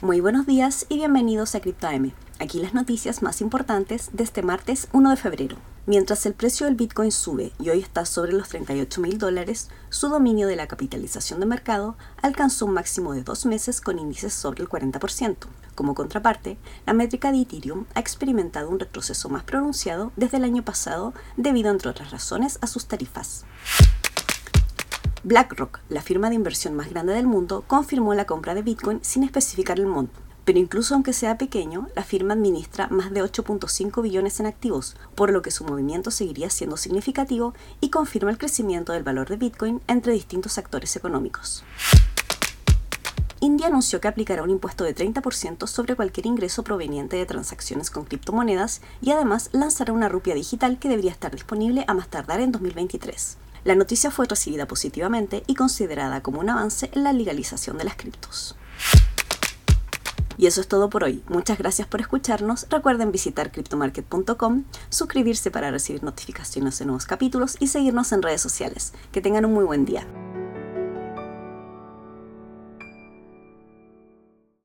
Muy buenos días y bienvenidos a CryptoM. Aquí las noticias más importantes de este martes 1 de febrero. Mientras el precio del Bitcoin sube y hoy está sobre los 38 mil dólares, su dominio de la capitalización de mercado alcanzó un máximo de dos meses con índices sobre el 40%. Como contraparte, la métrica de Ethereum ha experimentado un retroceso más pronunciado desde el año pasado debido, entre otras razones, a sus tarifas. BlackRock, la firma de inversión más grande del mundo, confirmó la compra de Bitcoin sin especificar el monto. Pero incluso aunque sea pequeño, la firma administra más de 8.5 billones en activos, por lo que su movimiento seguiría siendo significativo y confirma el crecimiento del valor de Bitcoin entre distintos actores económicos. India anunció que aplicará un impuesto de 30% sobre cualquier ingreso proveniente de transacciones con criptomonedas y además lanzará una rupia digital que debería estar disponible a más tardar en 2023. La noticia fue recibida positivamente y considerada como un avance en la legalización de las criptos. Y eso es todo por hoy. Muchas gracias por escucharnos. Recuerden visitar cryptomarket.com, suscribirse para recibir notificaciones de nuevos capítulos y seguirnos en redes sociales. Que tengan un muy buen día.